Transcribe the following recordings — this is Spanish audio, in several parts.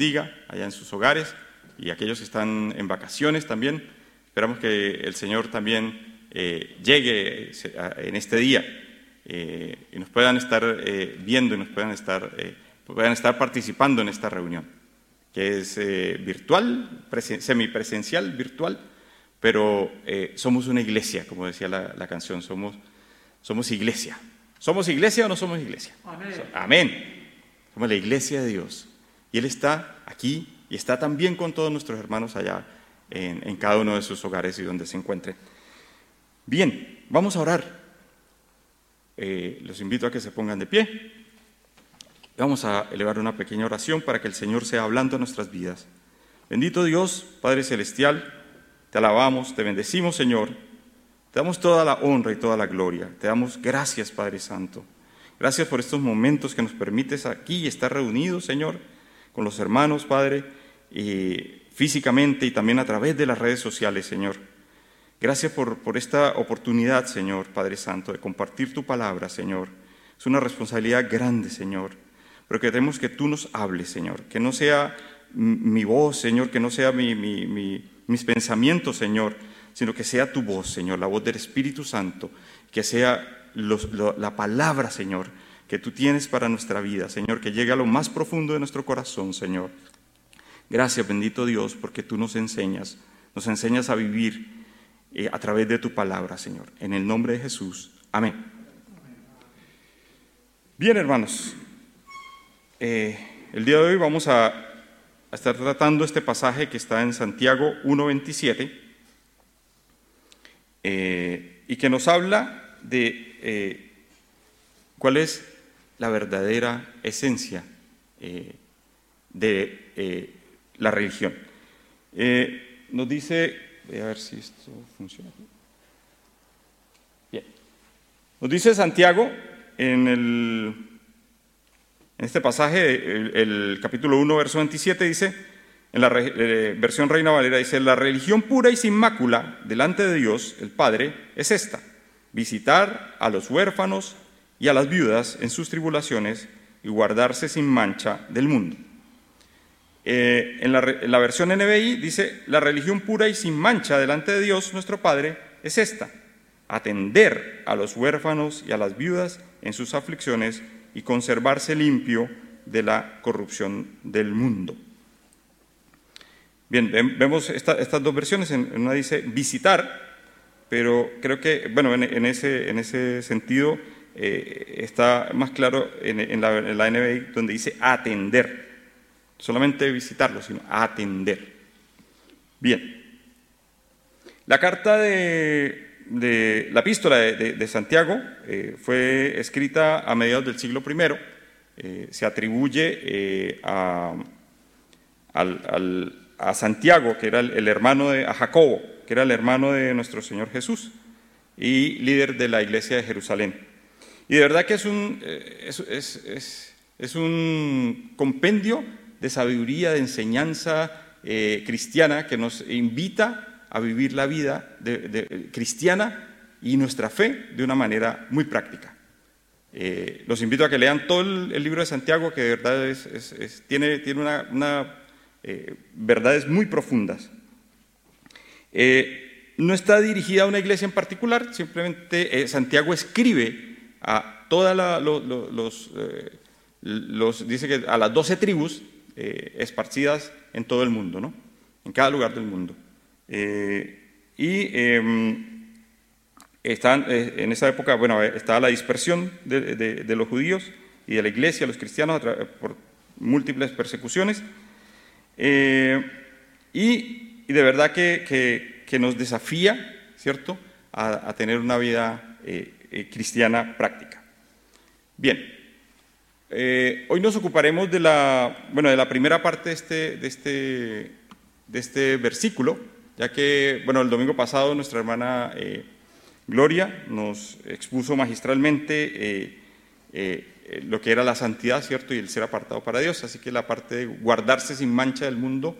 Bendiga allá en sus hogares y aquellos que están en vacaciones también. Esperamos que el Señor también eh, llegue en este día y nos puedan estar viendo y nos puedan estar, puedan estar participando en esta reunión, que es virtual, semipresencial, virtual, pero somos una iglesia, como decía la, la canción, somos, somos iglesia. ¿Somos iglesia o no somos iglesia? Amén. Amén. Somos la iglesia de Dios. Y Él está aquí y está también con todos nuestros hermanos allá en, cada uno de sus hogares y donde se encuentren. Bien, vamos a orar. Eh, los invito a que se pongan de pie. Vamos a elevar una pequeña oración para que el Señor sea hablando en nuestras vidas. Bendito Dios, Padre Celestial, te alabamos, te bendecimos, Señor te damos toda la honra y toda la gloria. Te damos gracias, Padre Santo. Gracias por estos momentos que nos permites aquí estar reunidos, Señor, con los hermanos, Padre, y físicamente y también a través de las redes sociales, Señor. Gracias por, por esta oportunidad, Señor, Padre Santo, de compartir tu palabra, Señor. Es una responsabilidad grande, Señor, pero queremos que tú nos hables, Señor, que no sea mi voz, Señor, que no sea mis pensamientos, Señor, sino que sea tu voz, Señor, la voz del Espíritu Santo, que sea la palabra, Señor, que tú tienes para nuestra vida, Señor, que llegue a lo más profundo de nuestro corazón, Señor. Gracias, bendito Dios, porque tú nos enseñas, nos enseñas a vivir eh, a través de tu palabra, Señor. En el nombre de Jesús. Amén. Bien, hermanos, eh, el día de hoy vamos a, estar tratando este pasaje que está en Santiago 1.27 eh, y que nos habla de cuál es la verdadera esencia eh, de la religión. nos dice, voy a ver si esto funciona. Bien. Nos dice Santiago en, el, en este pasaje, el, capítulo 1, verso 27, dice, en la eh, versión Reina Valera dice, la religión pura y sin mácula delante de Dios, el Padre, es esta, visitar a los huérfanos y a las viudas en sus tribulaciones y guardarse sin mancha del mundo. Eh, en, la, versión NBI dice, la religión pura y sin mancha delante de Dios, nuestro Padre, es esta, atender a los huérfanos y a las viudas en sus aflicciones y conservarse limpio de la corrupción del mundo. Bien, vemos estas dos versiones. Una dice visitar, pero creo que, bueno, en, ese, en ese sentido eh, está más claro en, la, en, la, NBI donde dice atender. Solamente visitarlo, sino atender. Bien. La carta de, la epístola de, Santiago eh, fue escrita a mediados del siglo I. Eh, se atribuye a, Santiago, que era el, hermano de, a Jacobo, que era el hermano de nuestro Señor Jesús y líder de la iglesia de Jerusalén. Y de verdad que es un, eh, es, un compendio de sabiduría, de enseñanza eh, cristiana que nos invita a vivir la vida de, cristiana y nuestra fe de una manera muy práctica. Eh, los invito a que lean todo el, libro de Santiago, que de verdad tiene, tiene una eh, verdades muy profundas. Eh, no está dirigida a una iglesia en particular, simplemente eh, Santiago escribe a todas los, los, dice que a las doce tribus esparcidas en todo el mundo, ¿no? en cada lugar del mundo. y em, están, en esa época, bueno, estaba la dispersión de, los judíos y de la iglesia, los cristianos, por múltiples persecuciones. Eh, y, de verdad que, nos desafía, ¿cierto?, a, tener una vida eh, eh, cristiana práctica. Bien, hoy nos ocuparemos de la, bueno, de la primera parte de este, de este, de este versículo, ya que, bueno, el domingo pasado nuestra hermana Gloria nos expuso magistralmente eh, lo que era la santidad, ¿cierto? Y el ser apartado para Dios. Así que la parte de guardarse sin mancha del mundo,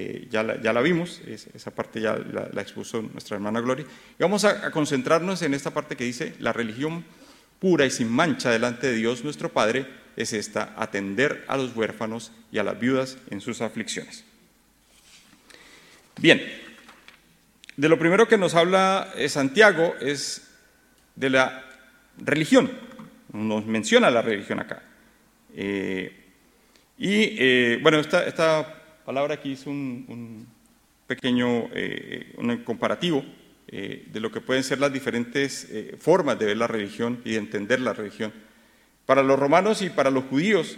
eh, ya, la, ya, la, vimos, esa parte ya la, expuso nuestra hermana Gloria. Y vamos a, concentrarnos en esta parte que dice, la religión pura y sin mancha delante de Dios nuestro Padre es esta, atender a los huérfanos y a las viudas en sus aflicciones. Bien, de lo primero que nos habla eh, Santiago es de la religión. Nos menciona la religión acá. Eh, y bueno, esta, palabra aquí es un, pequeño un comparativo de lo que pueden ser las diferentes formas de ver la religión y de entender la religión. Para los romanos y para los judíos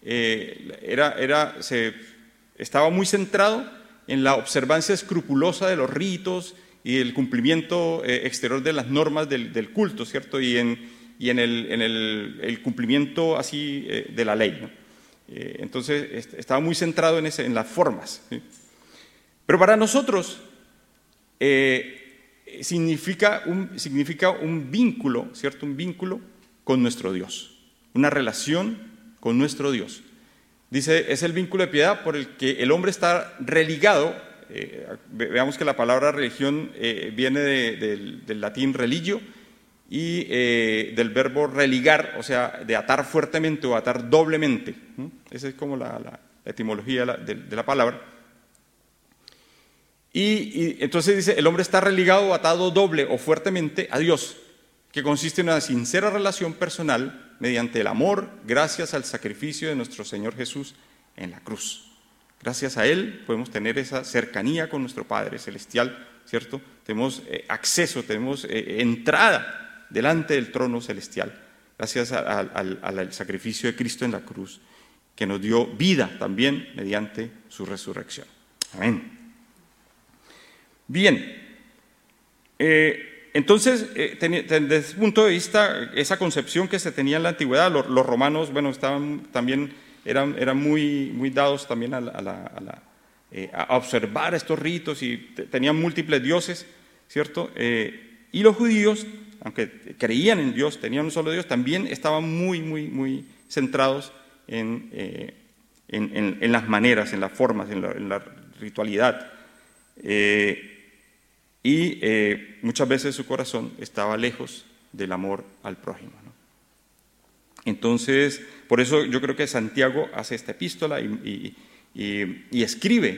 era, era, se, estaba muy centrado en la observancia escrupulosa de los ritos y el cumplimiento eh, exterior de las normas del, culto, ¿cierto? Y en, y en, el, en el, cumplimiento así eh, de la ley. Eh, entonces estaba muy centrado en, las formas. Pero para nosotros significa, un, significa un vínculo, ¿cierto? Un vínculo con nuestro Dios, una relación con nuestro Dios. Dice, es el vínculo de piedad por el que el hombre está religado. Eh, veamos que la palabra religión eh, viene del, latín religio y eh, del verbo religar, o sea, de atar fuertemente o atar doblemente. Esa es como la, etimología de la, palabra. Y, entonces dice, el hombre está religado o atado doble o fuertemente a Dios, que consiste en una sincera relación personal mediante el amor, gracias al sacrificio de nuestro Señor Jesús en la cruz. Gracias a Él podemos tener esa cercanía con nuestro Padre Celestial, ¿cierto? Tenemos eh, acceso, tenemos eh, entrada delante del trono celestial, gracias al sacrificio de Cristo en la cruz, que nos dio vida también mediante su resurrección. Amén. Bien. Eh, entonces, eh, desde ese punto de vista, esa concepción que se tenía en la antigüedad, los, romanos, bueno, estaban también, eran, eran muy, muy dados también a, eh, observar estos ritos y tenían múltiples dioses, ¿cierto? Y los judíos, aunque creían en Dios, tenían un solo Dios, también estaban muy, muy, muy centrados en, en, las maneras, en las formas, en la, ritualidad y eh, muchas veces su corazón estaba lejos del amor al prójimo. Entonces, por eso yo creo que Santiago hace esta epístola y, escribe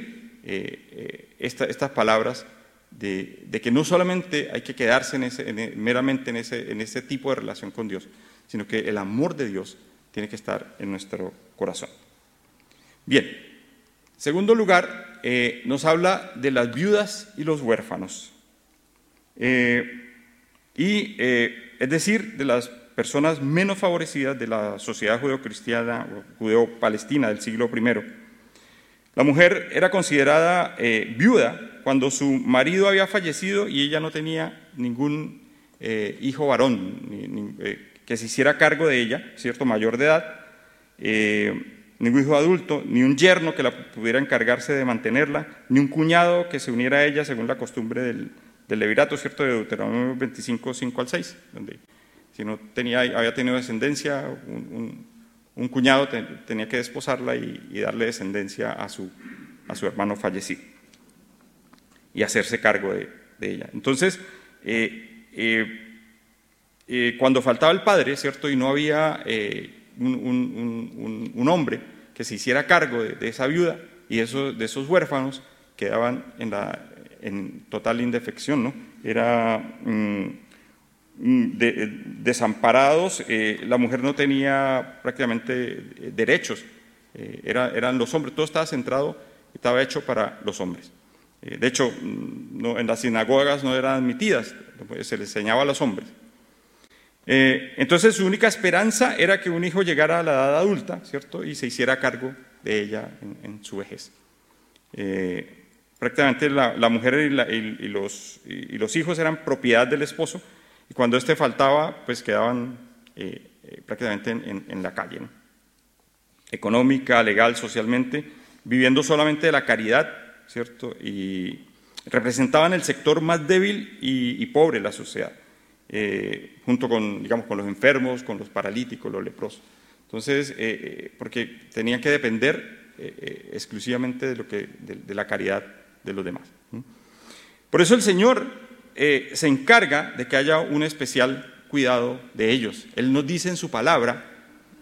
eh, eh, estas palabras de, que no solamente hay que quedarse ese, meramente en ese, tipo de relación con Dios, sino que el amor de Dios tiene que estar en nuestro corazón. Bien, segundo lugar, nos habla de las viudas y los huérfanos. Eh, y eh, es decir, de las personas menos favorecidas de la sociedad judeocristiana o judeo-palestina del siglo I. La mujer era considerada eh, viuda cuando su marido había fallecido y ella no tenía ningún hijo varón que se hiciera cargo de ella, cierto, mayor de edad, ningún hijo adulto, ni un yerno que la pudiera encargarse de mantenerla, ni un cuñado que se uniera a ella según la costumbre del, del Levirato, ¿cierto? De Deuteronomio 25, 5 al 6, donde si no tenía, había tenido descendencia, un, cuñado tenía que desposarla y, darle descendencia a su, a su hermano fallecido y hacerse cargo de, ella. Entonces, eh, eh, eh, cuando faltaba el padre, ¿cierto? Y no había un, hombre que se hiciera cargo de, esa viuda y de esos huérfanos, quedaban en la, en total indefección, ¿no? Era mm, mm, desamparados, eh, la mujer no tenía prácticamente eh, derechos, eh, eran los hombres, todo estaba centrado, estaba hecho para los hombres. de hecho, mm, no, en las sinagogas no eran admitidas, se les enseñaba a los hombres. entonces su única esperanza era que un hijo llegara a la edad adulta, ¿cierto? Y se hiciera cargo de ella en, su vejez prácticamente la, mujer y, los, hijos eran propiedad del esposo y cuando éste faltaba, pues quedaban eh, eh, prácticamente en, la calle, económica, legal, socialmente, viviendo solamente de la caridad, ¿cierto? Y representaban el sector más débil y, pobre de la sociedad, eh, junto con, digamos, con los enfermos, con los paralíticos, los leprosos. Entonces, porque tenían que depender exclusivamente de, lo que, de la caridad de los demás. Por eso el Señor eh, se encarga de que haya un especial cuidado de ellos. Él nos dice en su palabra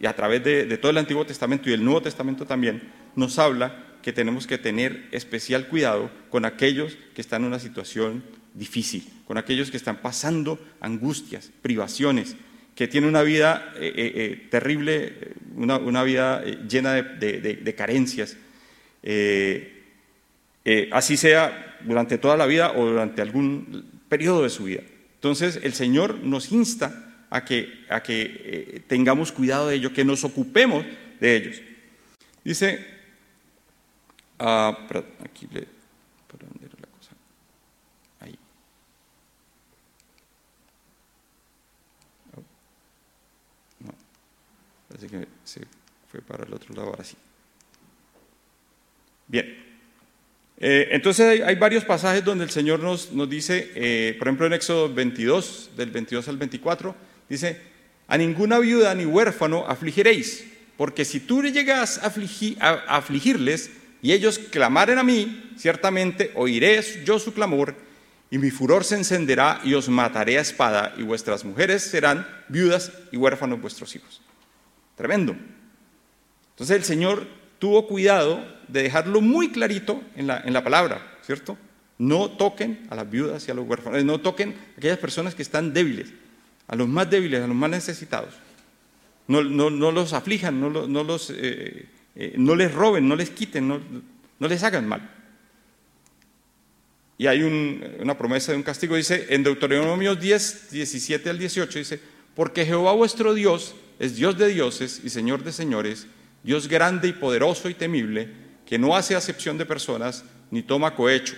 y a través de, todo el Antiguo Testamento y el Nuevo Testamento también, nos habla que tenemos que tener especial cuidado con aquellos que están en una situación difícil, con aquellos que están pasando angustias, privaciones, que tienen una vida eh, eh, terrible, una, vida llena de, carencias, así sea durante toda la vida o durante algún periodo de su vida. Entonces el Señor nos insta a que, a que tengamos cuidado de ellos, que nos ocupemos de ellos. Dice, ah, aquí le, Así que se fue para el otro lado ahora sí. Bien. Eh, entonces hay, varios pasajes donde el Señor nos, nos dice, eh, por ejemplo en Éxodo 22, del 22 al 24, dice, a ninguna viuda ni huérfano afligiréis, porque si tú llegas a, a afligirles y ellos clamaren a mí, ciertamente oiré yo su clamor y mi furor se encenderá y os mataré a espada y vuestras mujeres serán viudas y huérfanos vuestros hijos. Tremendo. Entonces el Señor tuvo cuidado de dejarlo muy clarito en la, en la palabra, ¿cierto? No toquen a las viudas y a los huérfanos, no toquen a aquellas personas que están débiles, a los más débiles, a los más necesitados. No, no, no los aflijan, no, no los, eh, eh, no les roben, no les quiten, no, no les hagan mal. Y hay una promesa de un castigo, dice en Deuteronomio 10, 17 al 18, dice, porque Jehová vuestro Dios es Dios de dioses y Señor de señores, Dios grande y poderoso y temible, que no hace acepción de personas ni toma cohecho,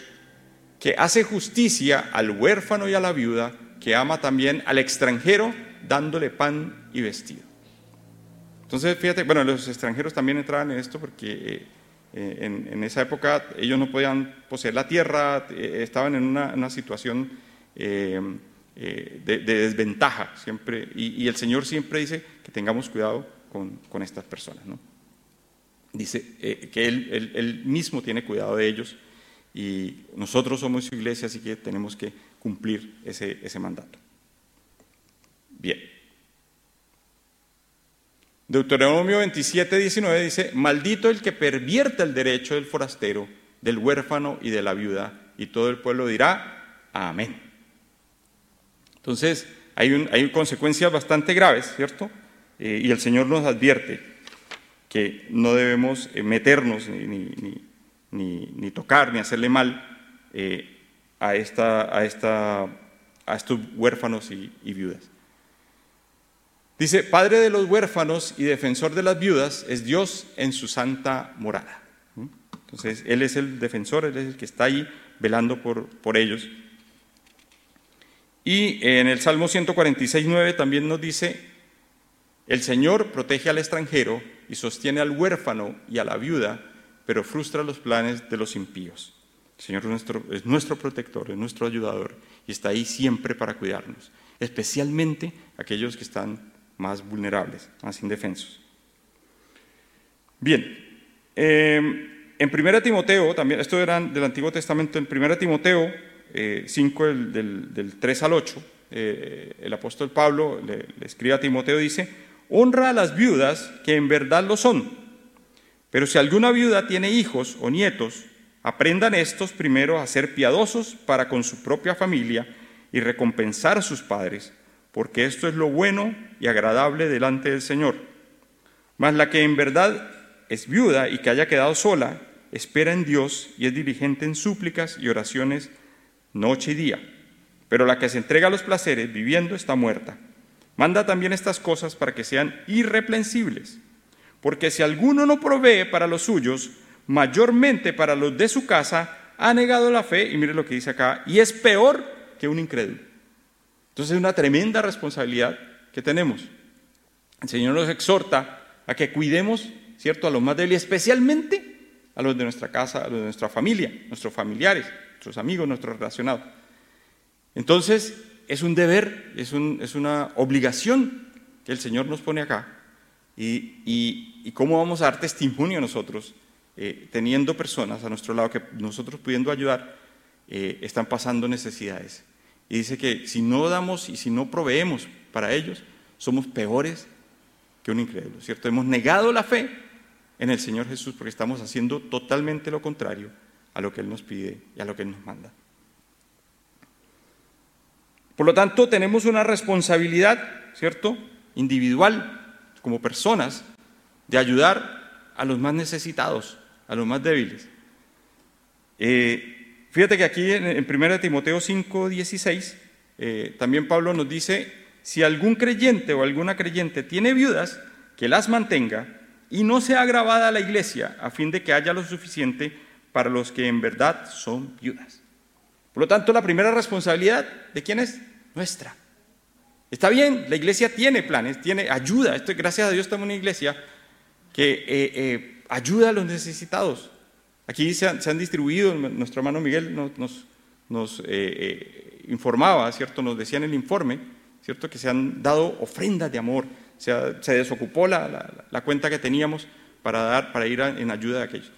que hace justicia al huérfano y a la viuda, que ama también al extranjero, dándole pan y vestido. Entonces, fíjate, bueno, los extranjeros también entraban en esto porque eh, en, esa época ellos no podían poseer la tierra, eh, estaban en una, situación eh, de, desventaja siempre, y, el Señor siempre dice tengamos cuidado con, estas personas. ¿no? Dice eh, que él, mismo tiene cuidado de ellos y nosotros somos su iglesia, así que tenemos que cumplir ese, mandato. Bien. Deuteronomio 27, 19 dice, maldito el que pervierta el derecho del forastero, del huérfano y de la viuda, y todo el pueblo dirá, amén. Entonces, hay, hay consecuencias bastante graves, ¿cierto? Eh, y el Señor nos advierte que no debemos eh, meternos ni, tocar ni hacerle mal eh, a, esta, a, esta, a estos huérfanos y, viudas. Dice, Padre de los huérfanos y defensor de las viudas es Dios en su santa morada. Entonces, Él es el defensor, Él es el que está ahí velando por, por ellos. Y en el Salmo 146, 9 también nos dice, el Señor protege al extranjero y sostiene al huérfano y a la viuda, pero frustra los planes de los impíos. El Señor es nuestro, protector, es nuestro ayudador y está ahí siempre para cuidarnos, especialmente aquellos que están más vulnerables, más indefensos. Bien, em, en 1 Timoteo, también, esto era del Antiguo Testamento, en 1 Timoteo 5, eh, del, 3 al 8, eh, el apóstol Pablo le, le escribe a Timoteo, dice, honra a las viudas que en verdad lo son. Pero si alguna viuda tiene hijos o nietos, aprendan estos primero a ser piadosos para con su propia familia y recompensar a sus padres, porque esto es lo bueno y agradable delante del Señor. Mas la que en verdad es viuda y que haya quedado sola, espera en Dios y es diligente en súplicas y oraciones noche y día. Pero la que se entrega a los placeres viviendo está muerta. Manda también estas cosas para que sean irreprensibles. Porque si alguno no provee para los suyos, mayormente para los de su casa, ha negado la fe, y mire lo que dice acá, y es peor que un incrédulo. Entonces es una tremenda responsabilidad que tenemos. El Señor nos exhorta a que cuidemos, ¿cierto?, a los más débiles, especialmente a los de nuestra casa, a los de nuestra familia, nuestros familiares, nuestros amigos, nuestros relacionados. Entonces, es un deber, es, una obligación que el Señor nos pone acá. Y, cómo vamos a dar testimonio nosotros, eh, teniendo personas a nuestro lado que nosotros pudiendo ayudar, eh, están pasando necesidades. Y dice que si no damos y si no proveemos para ellos, somos peores que un incrédulo, ¿cierto? Hemos negado la fe en el Señor Jesús porque estamos haciendo totalmente lo contrario a lo que Él nos pide y a lo que Él nos manda. Por lo tanto, tenemos una responsabilidad, ¿cierto? Individual, como personas, de ayudar a los más necesitados, a los más débiles. Eh, fíjate que aquí en, 1 Timoteo 5, 16, eh, también Pablo nos dice, si algún creyente o alguna creyente tiene viudas, que las mantenga y no sea agravada la iglesia, a fin de que haya lo suficiente para los que en verdad son viudas. Por lo tanto, la primera responsabilidad, ¿de quién es? Nuestra. Está bien, la iglesia tiene planes, tiene ayuda. Esto, gracias a Dios estamos en una iglesia que eh, eh, ayuda a los necesitados. Aquí se han, distribuido, nuestro hermano Miguel nos, nos, eh, informaba, ¿cierto? Nos decía en el informe, ¿cierto? Que se han dado ofrendas de amor, se, desocupó la, cuenta que teníamos para, dar, para ir en ayuda de aquellos.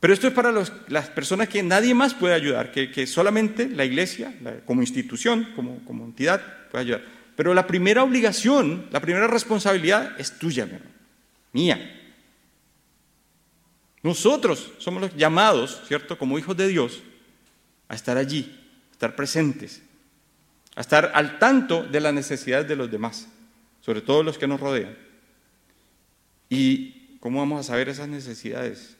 Pero esto es para las personas que nadie más puede ayudar, que, solamente la iglesia, como institución, como, entidad, puede ayudar. Pero la primera obligación, la primera responsabilidad es tuya, mía. Nosotros somos los llamados, ¿cierto?, como hijos de Dios, a estar allí, a estar presentes, a estar al tanto de las necesidades de los demás sobre todo los que nos rodean. ¿Y cómo vamos a saber esas necesidades?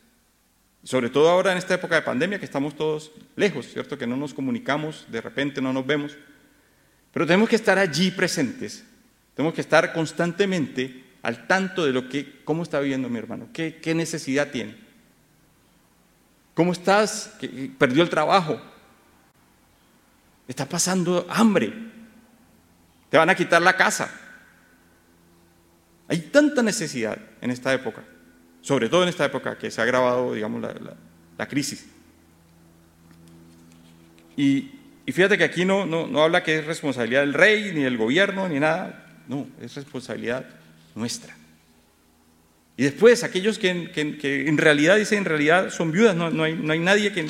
Sobre todo ahora en esta época de pandemia que estamos todos lejos, ¿cierto? Que no nos comunicamos, de repente no nos vemos. Pero tenemos que estar allí presentes. Tenemos que estar constantemente al tanto de lo que, cómo está viviendo mi hermano, qué, necesidad tiene. ¿Cómo estás? ¿Perdió el trabajo? ¿Está pasando hambre? ¿Te van a quitar la casa? Hay tanta necesidad en esta época, sobre todo en esta época que se ha agravado, digamos, la, crisis. Y, fíjate que aquí no, no, habla que es responsabilidad del rey, ni del gobierno, ni nada. No, es responsabilidad nuestra. Y después, aquellos que, en realidad, dicen, en realidad son viudas, no, hay, no hay, nadie que,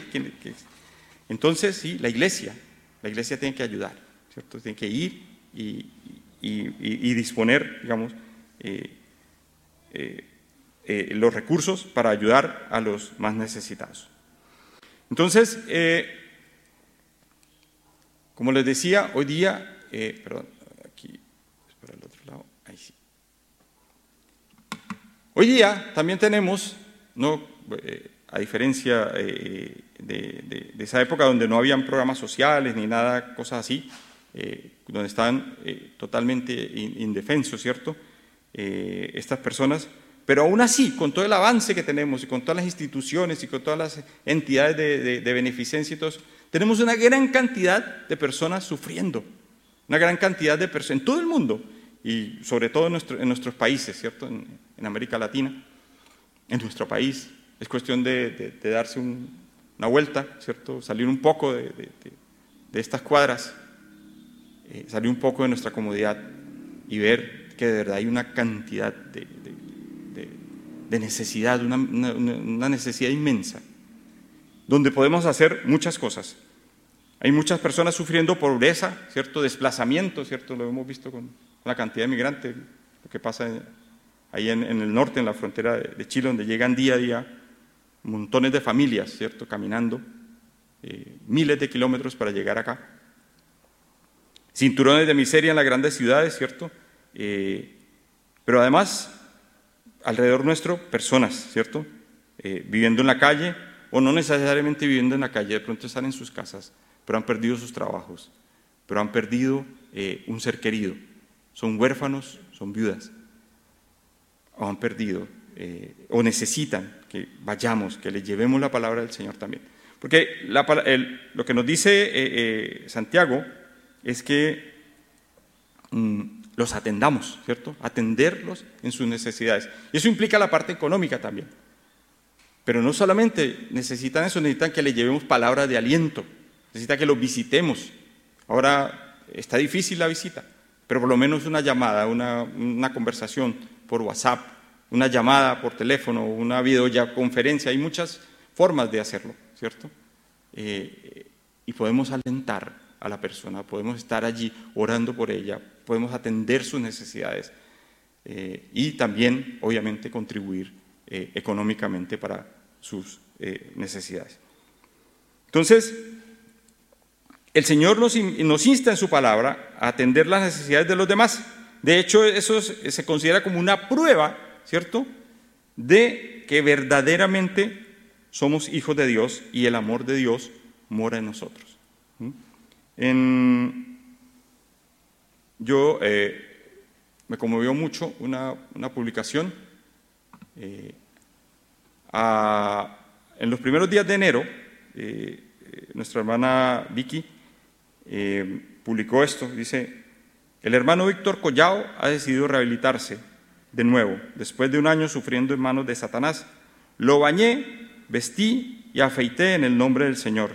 Entonces, sí, la iglesia, la iglesia tiene que ayudar, ¿cierto? Tiene que ir y, y disponer, digamos, eh, eh, eh, los recursos para ayudar a los más necesitados. Entonces, como les decía, hoy día, perdón, aquí, por el otro lado, ahí sí. Hoy día también tenemos, no, a diferencia de, esa época donde no habían programas sociales ni nada, cosas así, donde estaban totalmente indefensos, ¿cierto? Eh, estas personas, pero aún así, con todo el avance que tenemos y con todas las instituciones y con todas las entidades de, beneficencia y todo eso, tenemos una gran cantidad de personas sufriendo, una gran cantidad de personas en todo el mundo y sobre todo en, nuestros países, ¿cierto? En, América Latina, en nuestro país. Es cuestión de, darse una vuelta, ¿cierto? Salir un poco de, estas cuadras, eh, salir un poco de nuestra comodidad y ver que de verdad hay una cantidad de, necesidad, una, necesidad inmensa, donde podemos hacer muchas cosas. Hay muchas personas sufriendo pobreza, ¿cierto? Desplazamiento, ¿cierto? Lo hemos visto con la cantidad de migrantes, lo que pasa ahí en, el norte, en la frontera de, Chile, donde llegan día a día montones de familias, ¿cierto? Caminando eh, miles de kilómetros para llegar acá. Cinturones de miseria en las grandes ciudades, ¿cierto? Eh, pero además, alrededor nuestro, personas, ¿cierto? Eh, viviendo en la calle o no necesariamente viviendo en la calle, de pronto están en sus casas, pero han perdido sus trabajos, pero han perdido eh, un ser querido, son huérfanos, son viudas, o han perdido, o necesitan que vayamos, que les llevemos la palabra del Señor también. Porque lo que nos dice Santiago es que mm, los atendamos, ¿cierto? Atenderlos en sus necesidades. Y eso implica la parte económica también. Pero no solamente necesitan eso, necesitan que le llevemos palabras de aliento, necesitan que los visitemos. Ahora está difícil la visita, pero por lo menos una llamada, una, conversación por WhatsApp, una llamada por teléfono, una videoconferencia, hay muchas formas de hacerlo, ¿cierto? Eh, y podemos alentar a la persona, podemos estar allí orando por ella, podemos atender sus necesidades. eh, y también, obviamente, contribuir eh, económicamente para sus eh, necesidades. Entonces, el Señor nos, nos, insta en su palabra a atender las necesidades de los demás. De hecho, eso se considera como una prueba, ¿cierto?, de que verdaderamente somos hijos de Dios y el amor de Dios mora en nosotros. En, yo me conmovió mucho una, publicación. Eh, en los primeros días de enero, eh, nuestra hermana Vicky eh, publicó esto. Dice, el hermano Víctor Collao ha decidido rehabilitarse de nuevo, después de un año sufriendo en manos de Satanás. Lo bañé, vestí y afeité en el nombre del Señor.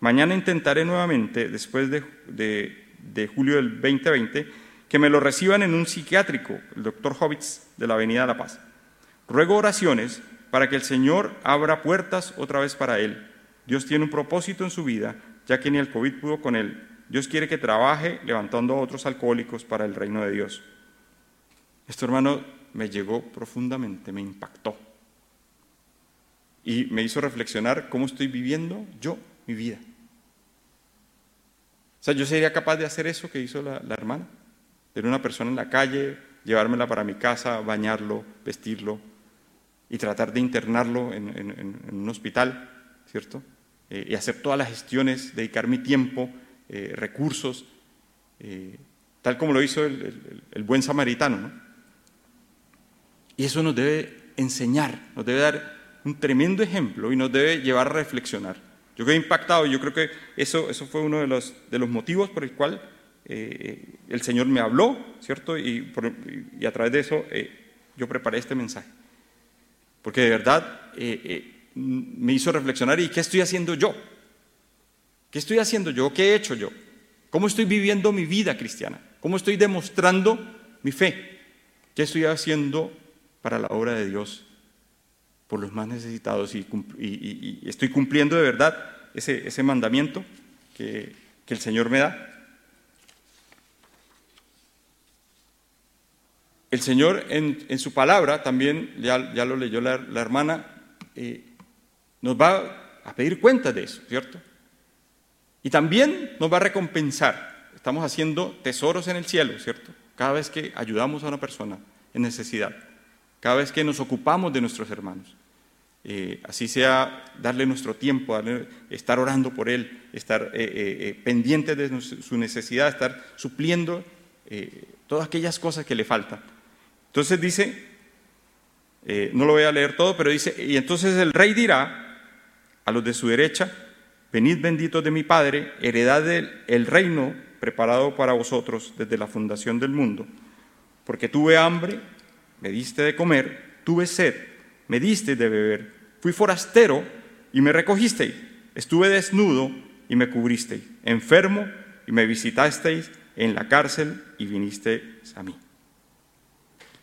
Mañana intentaré nuevamente, después de, de julio del 2020, que me lo reciban en un psiquiátrico, el doctor Hobbits de la Avenida La Paz. Ruego oraciones para que el Señor abra puertas otra vez para él. Dios tiene un propósito en su vida, ya que ni el COVID pudo con él. Dios quiere que trabaje levantando a otros alcohólicos para el reino de Dios. Esto, hermano, me llegó profundamente, me impactó. Y me hizo reflexionar cómo estoy viviendo yo mi vida. O sea, yo sería capaz de hacer eso que hizo la, hermana tener una persona en la calle, llevármela para mi casa, bañarlo, vestirlo y tratar de internarlo en, un hospital, ¿cierto? Eh, y hacer todas las gestiones, dedicar mi tiempo, eh, recursos, eh, tal como lo hizo el, el buen samaritano. ¿no? Y eso nos debe enseñar, nos debe dar un tremendo ejemplo y nos debe llevar a reflexionar. Yo quedé impactado y yo creo que eso, eso fue uno de los, de los motivos por el cual eh, el Señor me habló, ¿cierto? Y, a través de eso eh, yo preparé este mensaje. Porque de verdad eh, me hizo reflexionar, ¿y qué estoy haciendo yo? ¿Qué estoy haciendo yo? ¿Qué he hecho yo? ¿Cómo estoy viviendo mi vida cristiana? ¿Cómo estoy demostrando mi fe? ¿Qué estoy haciendo para la obra de Dios por los más necesitados? Y, estoy cumpliendo de verdad ese, ese mandamiento que, el Señor me da. el Señor en, su palabra, también ya, lo leyó la, hermana, eh, nos va a pedir cuenta de eso, ¿cierto? Y también nos va a recompensar. Estamos haciendo tesoros en el cielo, ¿cierto? Cada vez que ayudamos a una persona en necesidad, cada vez que nos ocupamos de nuestros hermanos. Eh, así sea darle nuestro tiempo, estar orando por él, estar eh, pendiente de su necesidad, estar supliendo todas aquellas cosas que le faltan. Entonces dice, eh, no lo voy a leer todo, pero dice, y entonces el rey dirá a los de su derecha, venid benditos de mi Padre, heredad del reino preparado para vosotros desde la fundación del mundo, porque tuve hambre, me diste de comer, tuve sed, me diste de beber, fui forastero y me recogisteis, estuve desnudo y me cubristeis, enfermo y me visitasteis en la cárcel y vinisteis a mí.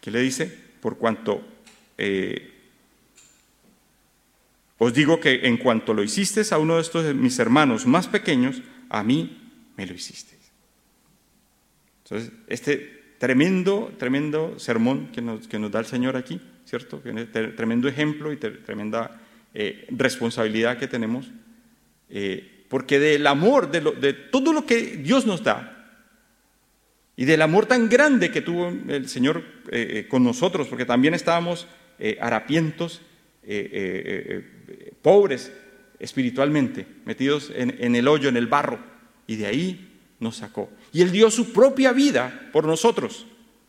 ¿Qué le dice? Por cuanto eh, os digo que en cuanto lo hiciste a uno de estos mis hermanos más pequeños, a mí me lo hiciste. Entonces, este tremendo, tremendo sermón que nos, que nos da el Señor aquí, ¿cierto? Tremendo ejemplo y tremenda eh, responsabilidad que tenemos, eh, porque del amor, de, de todo lo que Dios nos da, y del amor tan grande que tuvo el Señor eh, con nosotros, porque también estábamos harapientos, pobres espiritualmente, metidos en el hoyo, en el barro, y de ahí nos sacó. Y Él dio su propia vida por nosotros,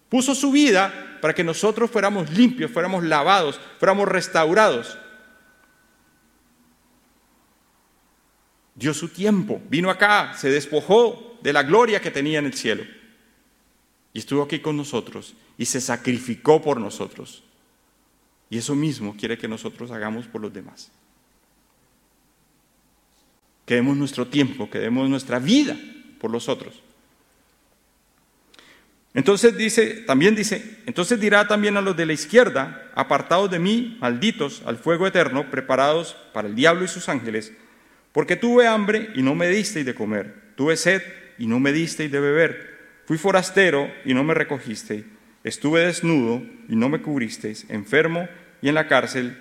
puso su vida para que nosotros fuéramos limpios, fuéramos lavados, fuéramos restaurados. Dio su tiempo, vino acá, se despojó de la gloria que tenía en el cielo y estuvo aquí con nosotros y se sacrificó por nosotros. Y eso mismo quiere que nosotros hagamos por los demás. Que demos nuestro tiempo, que demos nuestra vida por los otros. Entonces dice, también dice, entonces dirá también a los de la izquierda, apartados de mí, malditos, al fuego eterno, preparados para el diablo y sus ángeles, porque tuve hambre y no me disteis de comer, tuve sed y no me disteis de beber Fui forastero y no me recogisteis. estuve desnudo y no me cubristeis, enfermo y en la cárcel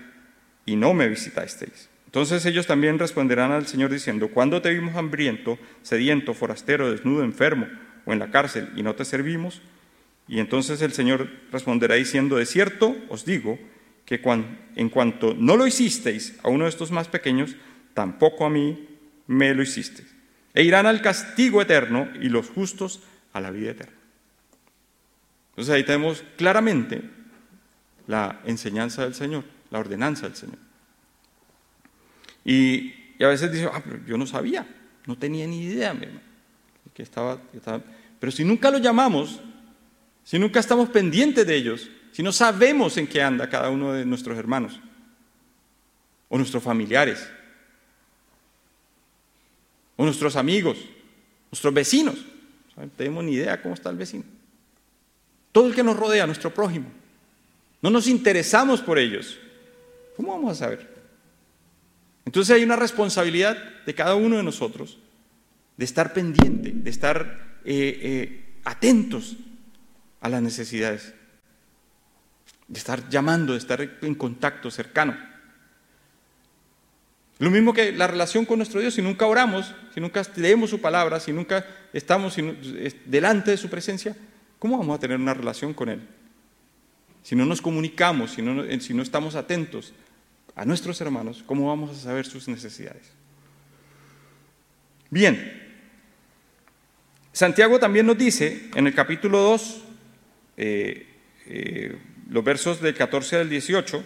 y no me visitasteis. Entonces ellos también responderán al Señor diciendo, ¿cuándo te vimos hambriento, sediento, forastero, desnudo, enfermo o en la cárcel y no te servimos? Y entonces el Señor responderá diciendo, de cierto os digo que en cuanto no lo hicisteis a uno de estos más pequeños, tampoco a mí me lo hicisteis. E irán al castigo eterno y los justos a la vida eterna. Entonces ahí tenemos claramente la enseñanza del Señor, la ordenanza del Señor. Y, a veces dice, ah, pero yo no sabía, no tenía ni idea, que estaba, Pero si nunca lo llamamos, si nunca estamos pendientes de ellos, si no sabemos en qué anda cada uno de nuestros hermanos o nuestros familiares o nuestros amigos, nuestros vecinos, no tenemos ni idea cómo está el vecino. Todo el que nos rodea, nuestro prójimo. No nos interesamos por ellos. ¿Cómo vamos a saber? Entonces hay una responsabilidad de cada uno de nosotros de estar pendiente, de estar eh, eh, atentos a las necesidades, de estar llamando, de estar en contacto cercano. Lo mismo que la relación con nuestro Dios, si nunca oramos, si nunca leemos su palabra, si nunca estamos delante de su presencia, ¿cómo vamos a tener una relación con Él? Si no nos comunicamos, si no, si no estamos atentos a nuestros hermanos, ¿cómo vamos a saber sus necesidades? Bien, Santiago también nos dice en el capítulo 2, eh, eh, los versos del 14 al 18,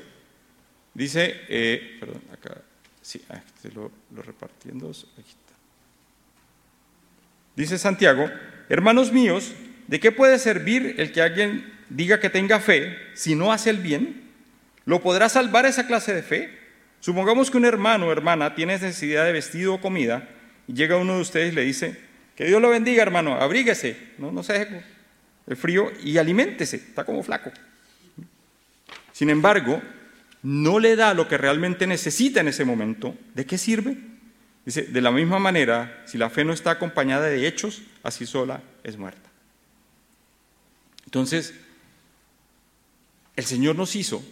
dice, eh, perdón, acá, sí, ah, este lo, lo repartiendo, aquí está. Dice Santiago, hermanos míos, ¿de qué puede servir el que alguien diga que tenga fe si no hace el bien? ¿Lo podrá salvar esa clase de fe? Supongamos que un hermano o hermana tiene necesidad de vestido o comida y llega uno de ustedes y le dice, que Dios lo bendiga hermano, abríguese, no, no se deje el frío y aliméntese, está como flaco. Sin embargo, no le da lo que realmente necesita en ese momento, ¿de qué sirve? Dice, de la misma manera, si la fe no está acompañada de hechos, así sola es muerta. Entonces, el Señor nos hizo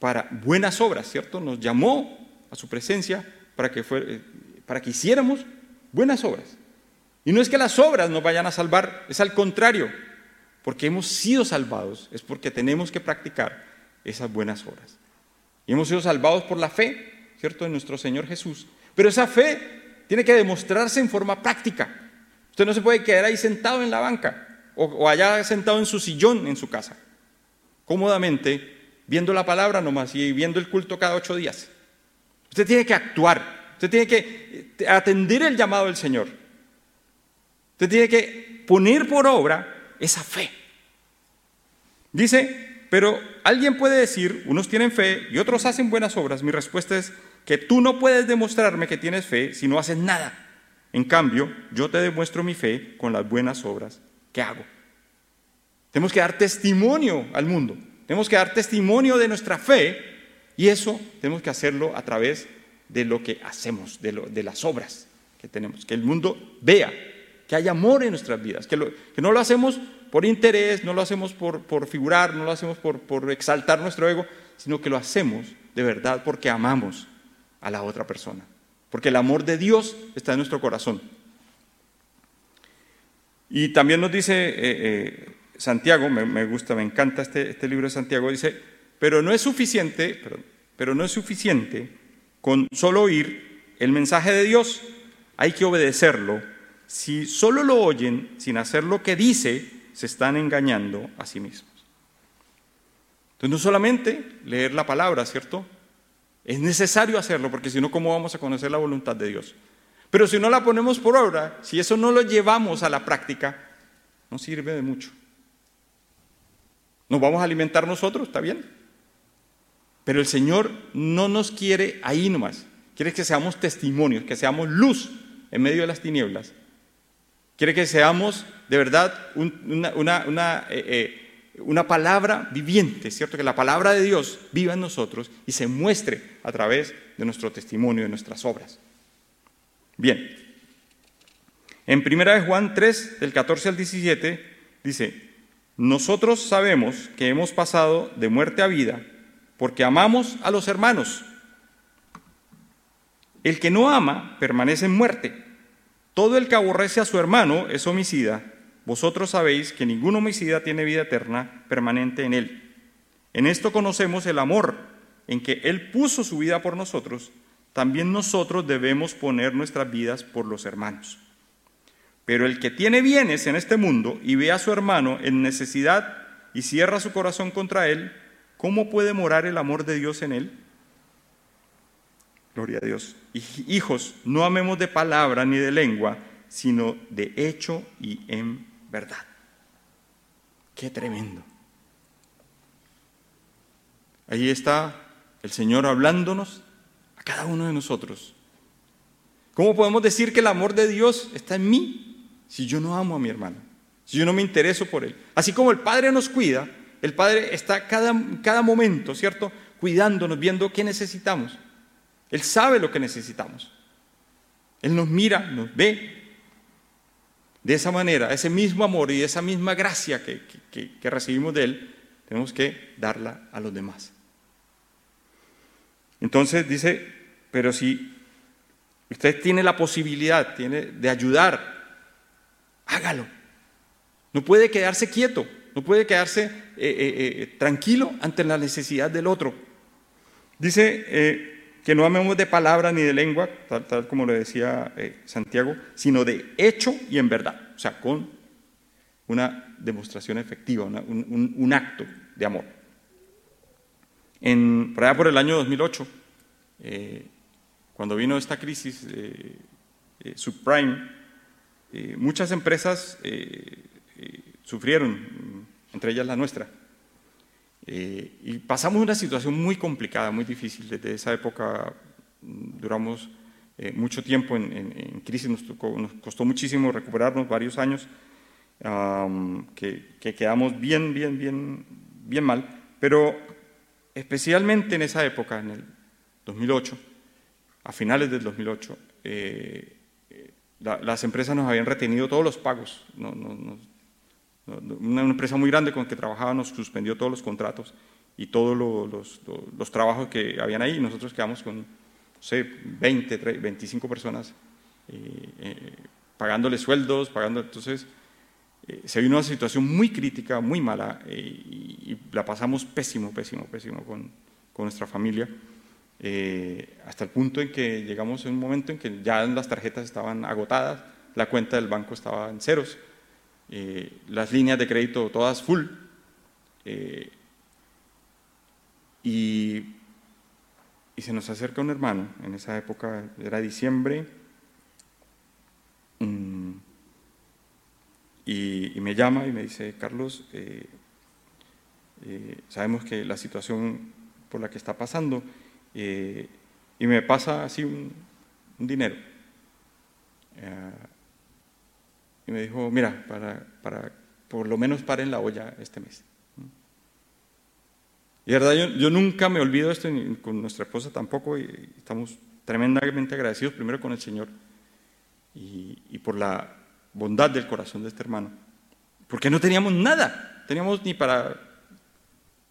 para buenas obras, ¿cierto? Nos llamó a su presencia para que, eh, para que hiciéramos buenas obras. Y no es que las obras nos vayan a salvar, es al contrario, porque hemos sido salvados, es porque tenemos que practicar esas buenas obras. Y hemos sido salvados por la fe, ¿cierto?, en nuestro Señor Jesús. Pero esa fe tiene que demostrarse en forma práctica. Usted no se puede quedar ahí sentado en la banca o, o allá sentado en su sillón en su casa, cómodamente viendo la palabra nomás y viendo el culto cada ocho días. Usted tiene que actuar, usted tiene que eh, atender el llamado del Señor. Usted tiene que poner por obra esa fe. Dice, pero alguien puede decir, unos tienen fe y otros hacen buenas obras. Mi respuesta es que tú no puedes demostrarme que tienes fe si no haces nada. En cambio, yo te demuestro mi fe con las buenas obras que hago. Tenemos que dar testimonio al mundo. Tenemos que dar testimonio de nuestra fe y eso tenemos que hacerlo a través de lo que hacemos, de, las obras que tenemos. Que el mundo vea que hay amor en nuestras vidas, que, no lo hacemos por interés, no lo hacemos por, figurar, no lo hacemos por, por exaltar nuestro ego, sino que lo hacemos de verdad porque amamos a la otra persona. Porque el amor de Dios está en nuestro corazón. Y también nos dice eh, eh, Santiago, me, gusta, me encanta este, este, libro de Santiago, dice, pero no es suficiente, pero no es suficiente con solo oír el mensaje de Dios, hay que obedecerlo. Si solo lo oyen sin hacer lo que dice, se están engañando a sí mismos. Entonces no solamente leer la palabra, ¿cierto? Es necesario hacerlo, porque si no, ¿cómo vamos a conocer la voluntad de Dios? Pero si no la ponemos por obra, si eso no lo llevamos a la práctica, no sirve de mucho. Nos vamos a alimentar nosotros, está bien. Pero el Señor no nos quiere ahí nomás. Quiere que seamos testimonios, que seamos luz en medio de las tinieblas. Quiere que seamos de verdad una, eh, eh, una, palabra viviente, ¿cierto? Que la palabra de Dios viva en nosotros y se muestre a través de nuestro testimonio, de nuestras obras. Bien. En 1 Juan 3, del 14 al 17, dice, nosotros sabemos que hemos pasado de muerte a vida porque amamos a los hermanos. El que no ama permanece en muerte. Todo el que aborrece a su hermano es homicida. Vosotros sabéis que ningún homicida tiene vida eterna permanente en él. En esto conocemos el amor, en que Él puso su vida por nosotros. También nosotros debemos poner nuestras vidas por los hermanos. Pero el que tiene bienes en este mundo y ve a su hermano en necesidad y cierra su corazón contra él, ¿cómo puede morar el amor de Dios en él? Gloria a Dios. Hijos, no amemos de palabra ni de lengua, sino de hecho y en verdad. Qué tremendo. Ahí está el Señor hablándonos a cada uno de nosotros. ¿Cómo podemos decir que el amor de Dios está en mí si yo no amo a mi hermano? Si yo no me intereso por él. Así como el Padre nos cuida, el Padre está cada, cada momento, ¿cierto? Cuidándonos, viendo qué necesitamos. Él sabe lo que necesitamos. Él nos mira, nos ve. De esa manera, ese mismo amor y esa misma gracia que, que recibimos de Él, tenemos que darla a los demás. Entonces dice, pero si usted tiene la posibilidad tiene de ayudar, hágalo. No puede quedarse quieto, no puede quedarse eh, eh, eh, tranquilo ante la necesidad del otro. Dice que no amemos de palabra ni de lengua, tal, como lo decía Santiago, sino de hecho y en verdad, o sea, con una demostración efectiva, un acto de amor. En, por allá por el año 2008, eh, cuando vino esta crisis eh, eh, subprime, muchas empresas sufrieron, entre ellas la nuestra. Y pasamos una situación muy complicada, muy difícil. Desde esa época mm, duramos mucho tiempo en, crisis, nos, nos, costó muchísimo recuperarnos, varios años, que, que, quedamos bien, bien, bien, bien mal. Pero especialmente en esa época, en el 2008, a finales del 2008, eh, eh, las empresas nos habían retenido todos los pagos. Una, empresa muy grande con la que trabajaba nos suspendió todos los contratos y todos los, trabajos que habían ahí. Nosotros quedamos con, no sé, 20, 25 personas eh, pagándole sueldos, pagando. Entonces, eh, se vino una situación muy crítica, muy mala, eh, y, la pasamos pésimo, pésimo, pésimo con, con nuestra familia, eh, hasta el punto en que llegamos en un momento en que ya las tarjetas estaban agotadas, la cuenta del banco estaba en ceros, las líneas de crédito todas full, y, y se nos acerca un hermano, en esa época era diciembre, y, me llama y me dice, Carlos, eh, eh, sabemos que la situación por la que está pasando, eh, y me pasa así un, dinero. Y me dijo, mira, para, para por lo menos paren la olla este mes. Y de verdad, yo, nunca me olvido esto, con nuestra esposa tampoco, y estamos tremendamente agradecidos primero con el Señor y, y por la bondad del corazón de este hermano. Porque no teníamos nada, teníamos ni para,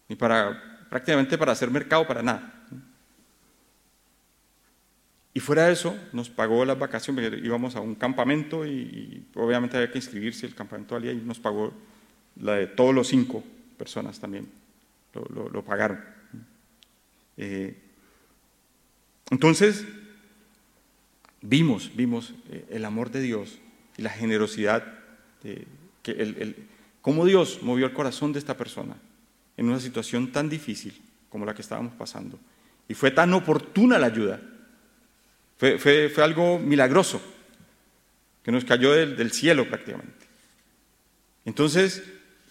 ni para, prácticamente para hacer mercado, para nada. Y fuera de eso, nos pagó las vacaciones, íbamos a un campamento y, obviamente había que inscribirse, el campamento valía y nos pagó la de todos los cinco personas también, lo, pagaron. Eh, entonces, vimos, vimos eh, el amor de Dios y la generosidad, de, que el, cómo Dios movió el corazón de esta persona en una situación tan difícil como la que estábamos pasando. Y fue tan oportuna la ayuda. Fue, fue, fue algo milagroso, que nos cayó del, cielo prácticamente. Entonces,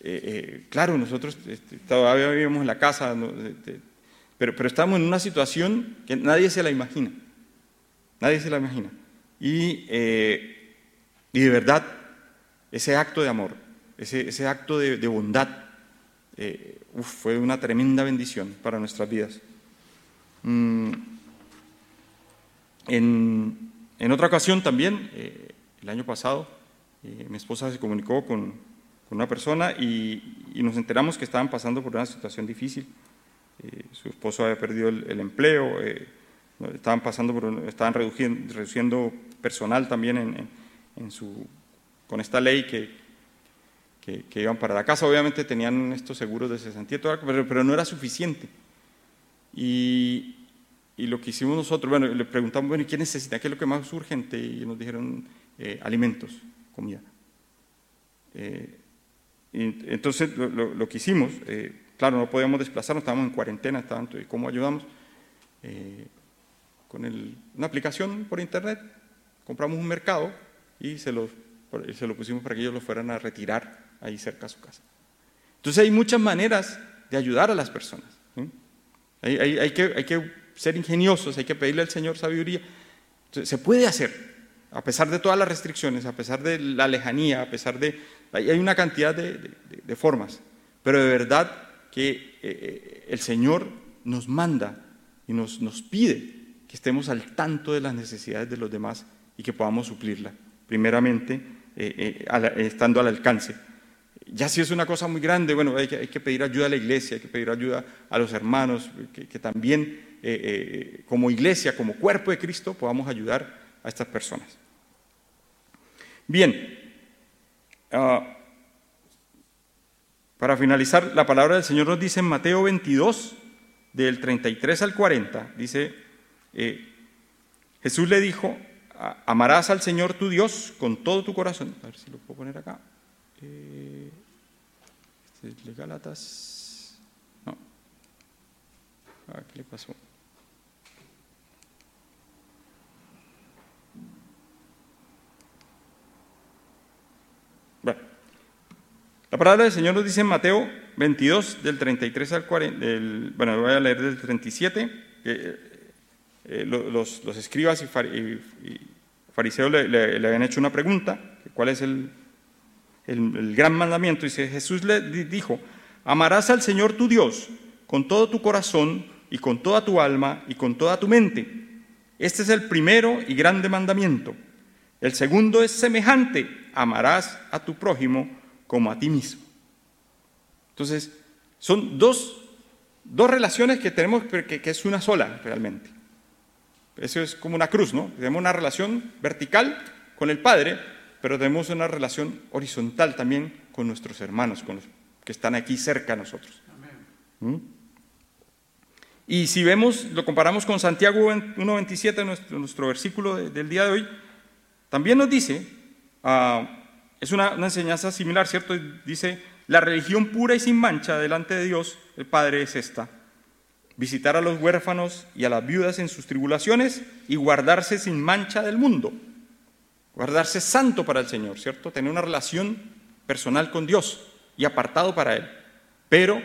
eh, eh, claro, nosotros este, todavía vivíamos en la casa, pero, pero estamos en una situación que nadie se la imagina. Nadie se la imagina. Y eh, y de verdad, ese acto de amor, ese, acto de, bondad, eh, fue una tremenda bendición para nuestras vidas. Mm, en, otra ocasión también, eh, el año pasado, eh, mi esposa se comunicó con, una persona y, y, nos enteramos que estaban pasando por una situación difícil. Eh, su esposo había perdido el, empleo, eh, estaban pasando por, estaban reduciendo, reduciendo personal también en, en, su, con esta ley que, que, iban para la casa. Obviamente tenían estos seguros de cesantía, pero, pero no era suficiente. Y, y, lo que hicimos nosotros, bueno, le preguntamos, bueno, ¿y qué necesita? ¿Qué es lo que más es urgente? Y nos dijeron eh, alimentos, comida. Eh, entonces lo, que hicimos, eh, claro, no podíamos desplazarnos, estábamos en cuarentena, estaban, ¿cómo ayudamos? con una aplicación por internet, compramos un mercado y se lo, se lo pusimos para que ellos lo fueran a retirar ahí cerca a su casa. Entonces hay muchas maneras de ayudar a las personas. Hay, que, hay, que, ser ingeniosos, hay que pedirle al Señor sabiduría. se puede hacer, a pesar de todas las restricciones, a pesar de la lejanía, a pesar de... Hay, una cantidad de, formas, pero de verdad que eh, eh, el Señor nos manda y nos, nos pide que estemos al tanto de las necesidades de los demás y que podamos suplirla, primeramente eh, estando al alcance ya si es una cosa muy grande, bueno, hay que, pedir ayuda a la iglesia, hay que pedir ayuda a los hermanos, que, también eh, eh, como iglesia, como cuerpo de Cristo, podamos ayudar a estas personas. Bien, ah, para finalizar, la palabra del Señor nos dice en Mateo 22, del 33 al 40, dice, eh, Jesús le dijo, amarás al Señor tu Dios con todo tu corazón. A ver si lo puedo poner acá. Eh, este Galatas. No. ¿Qué le pasó? La palabra del Señor nos dice en Mateo 22, del 33 al 40, del, bueno, voy a leer del 37, eh, eh, los, escribas y, fariseos le, le, habían hecho una pregunta, ¿cuál es el, el, gran mandamiento, dice, Jesús le dijo, amarás al Señor tu Dios con todo tu corazón y con toda tu alma y con toda tu mente. Este es el primero y grande mandamiento. El segundo es semejante, amarás a tu prójimo como a ti mismo. Entonces, son dos, dos relaciones que tenemos, que, que es una sola realmente. Eso es como una cruz, ¿no? Tenemos una relación vertical con el Padre, pero tenemos una relación horizontal también con nuestros hermanos, con los que están aquí cerca a nosotros. ¿Mm? Y si vemos, lo comparamos con Santiago 1.27, nuestro, nuestro versículo del día de hoy, también nos dice, ah, es una, una, enseñanza similar, ¿cierto? Dice, la religión pura y sin mancha delante de Dios, el Padre, es esta. Visitar a los huérfanos y a las viudas en sus tribulaciones y guardarse sin mancha del mundo. Guardarse santo para el Señor, ¿cierto? Tener una relación personal con Dios y apartado para Él, pero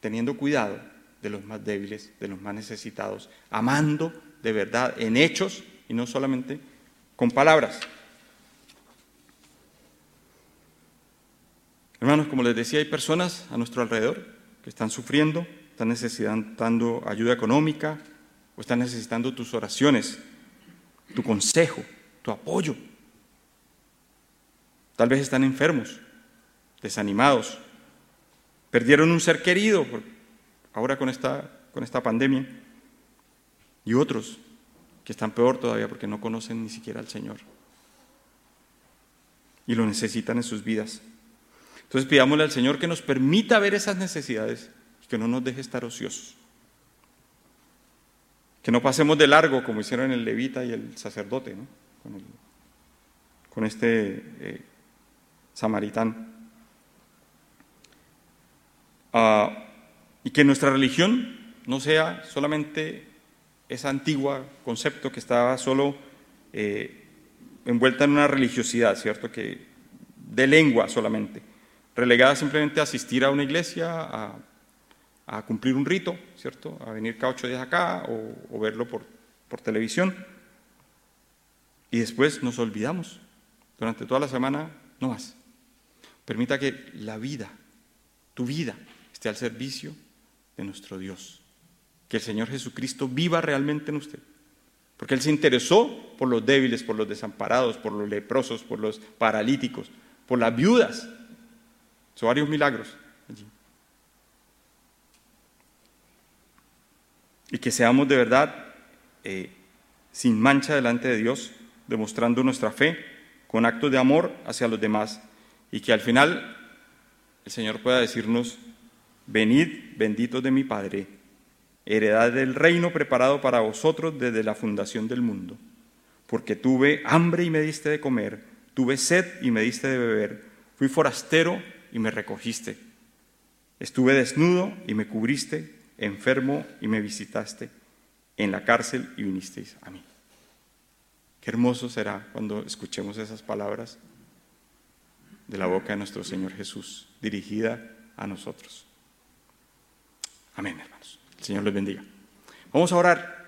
teniendo cuidado de los más débiles, de los más necesitados, amando de verdad en hechos y no solamente con palabras. Hermanos, como les decía, hay personas a nuestro alrededor que están sufriendo, están necesitando ayuda económica o están necesitando tus oraciones, tu consejo tu apoyo. Tal vez están enfermos, desanimados, perdieron un ser querido ahora con esta, con esta pandemia. Y otros que están peor todavía porque no conocen ni siquiera al Señor. Y lo necesitan en sus vidas. Entonces pidámosle al Señor que nos permita ver esas necesidades y que no nos deje estar ociosos. Que no pasemos de largo como hicieron el levita y el sacerdote, ¿no? con, este eh, samaritano. Ah, y que nuestra religión no sea solamente ese antiguo concepto que estaba solo eh, envuelta en una religiosidad, ¿cierto? Que de lengua solamente, relegada simplemente a asistir a una iglesia, a, cumplir un rito, ¿cierto? A venir cada ocho días acá o, verlo por, por televisión. Y después nos olvidamos. Durante toda la semana, no más. Permita que la vida, tu vida, esté al servicio de nuestro Dios. Que el Señor Jesucristo viva realmente en usted. Porque Él se interesó por los débiles, por los desamparados, por los leprosos, por los paralíticos, por las viudas. Son varios milagros allí. Y que seamos de verdad eh, sin mancha delante de Dios, demostrando nuestra fe con actos de amor hacia los demás. Y que al final el Señor pueda decirnos, venid benditos de mi Padre, heredad del reino preparado para vosotros desde la fundación del mundo. Porque tuve hambre y me diste de comer, tuve sed y me diste de beber, fui forastero y me recogiste. Estuve desnudo y me cubriste, enfermo y me visitaste, en la cárcel y vinisteis a mí. Qué hermoso será cuando escuchemos esas palabras de la boca de nuestro Señor Jesús, dirigida a nosotros. Amén, hermanos. El Señor les bendiga. Vamos a orar.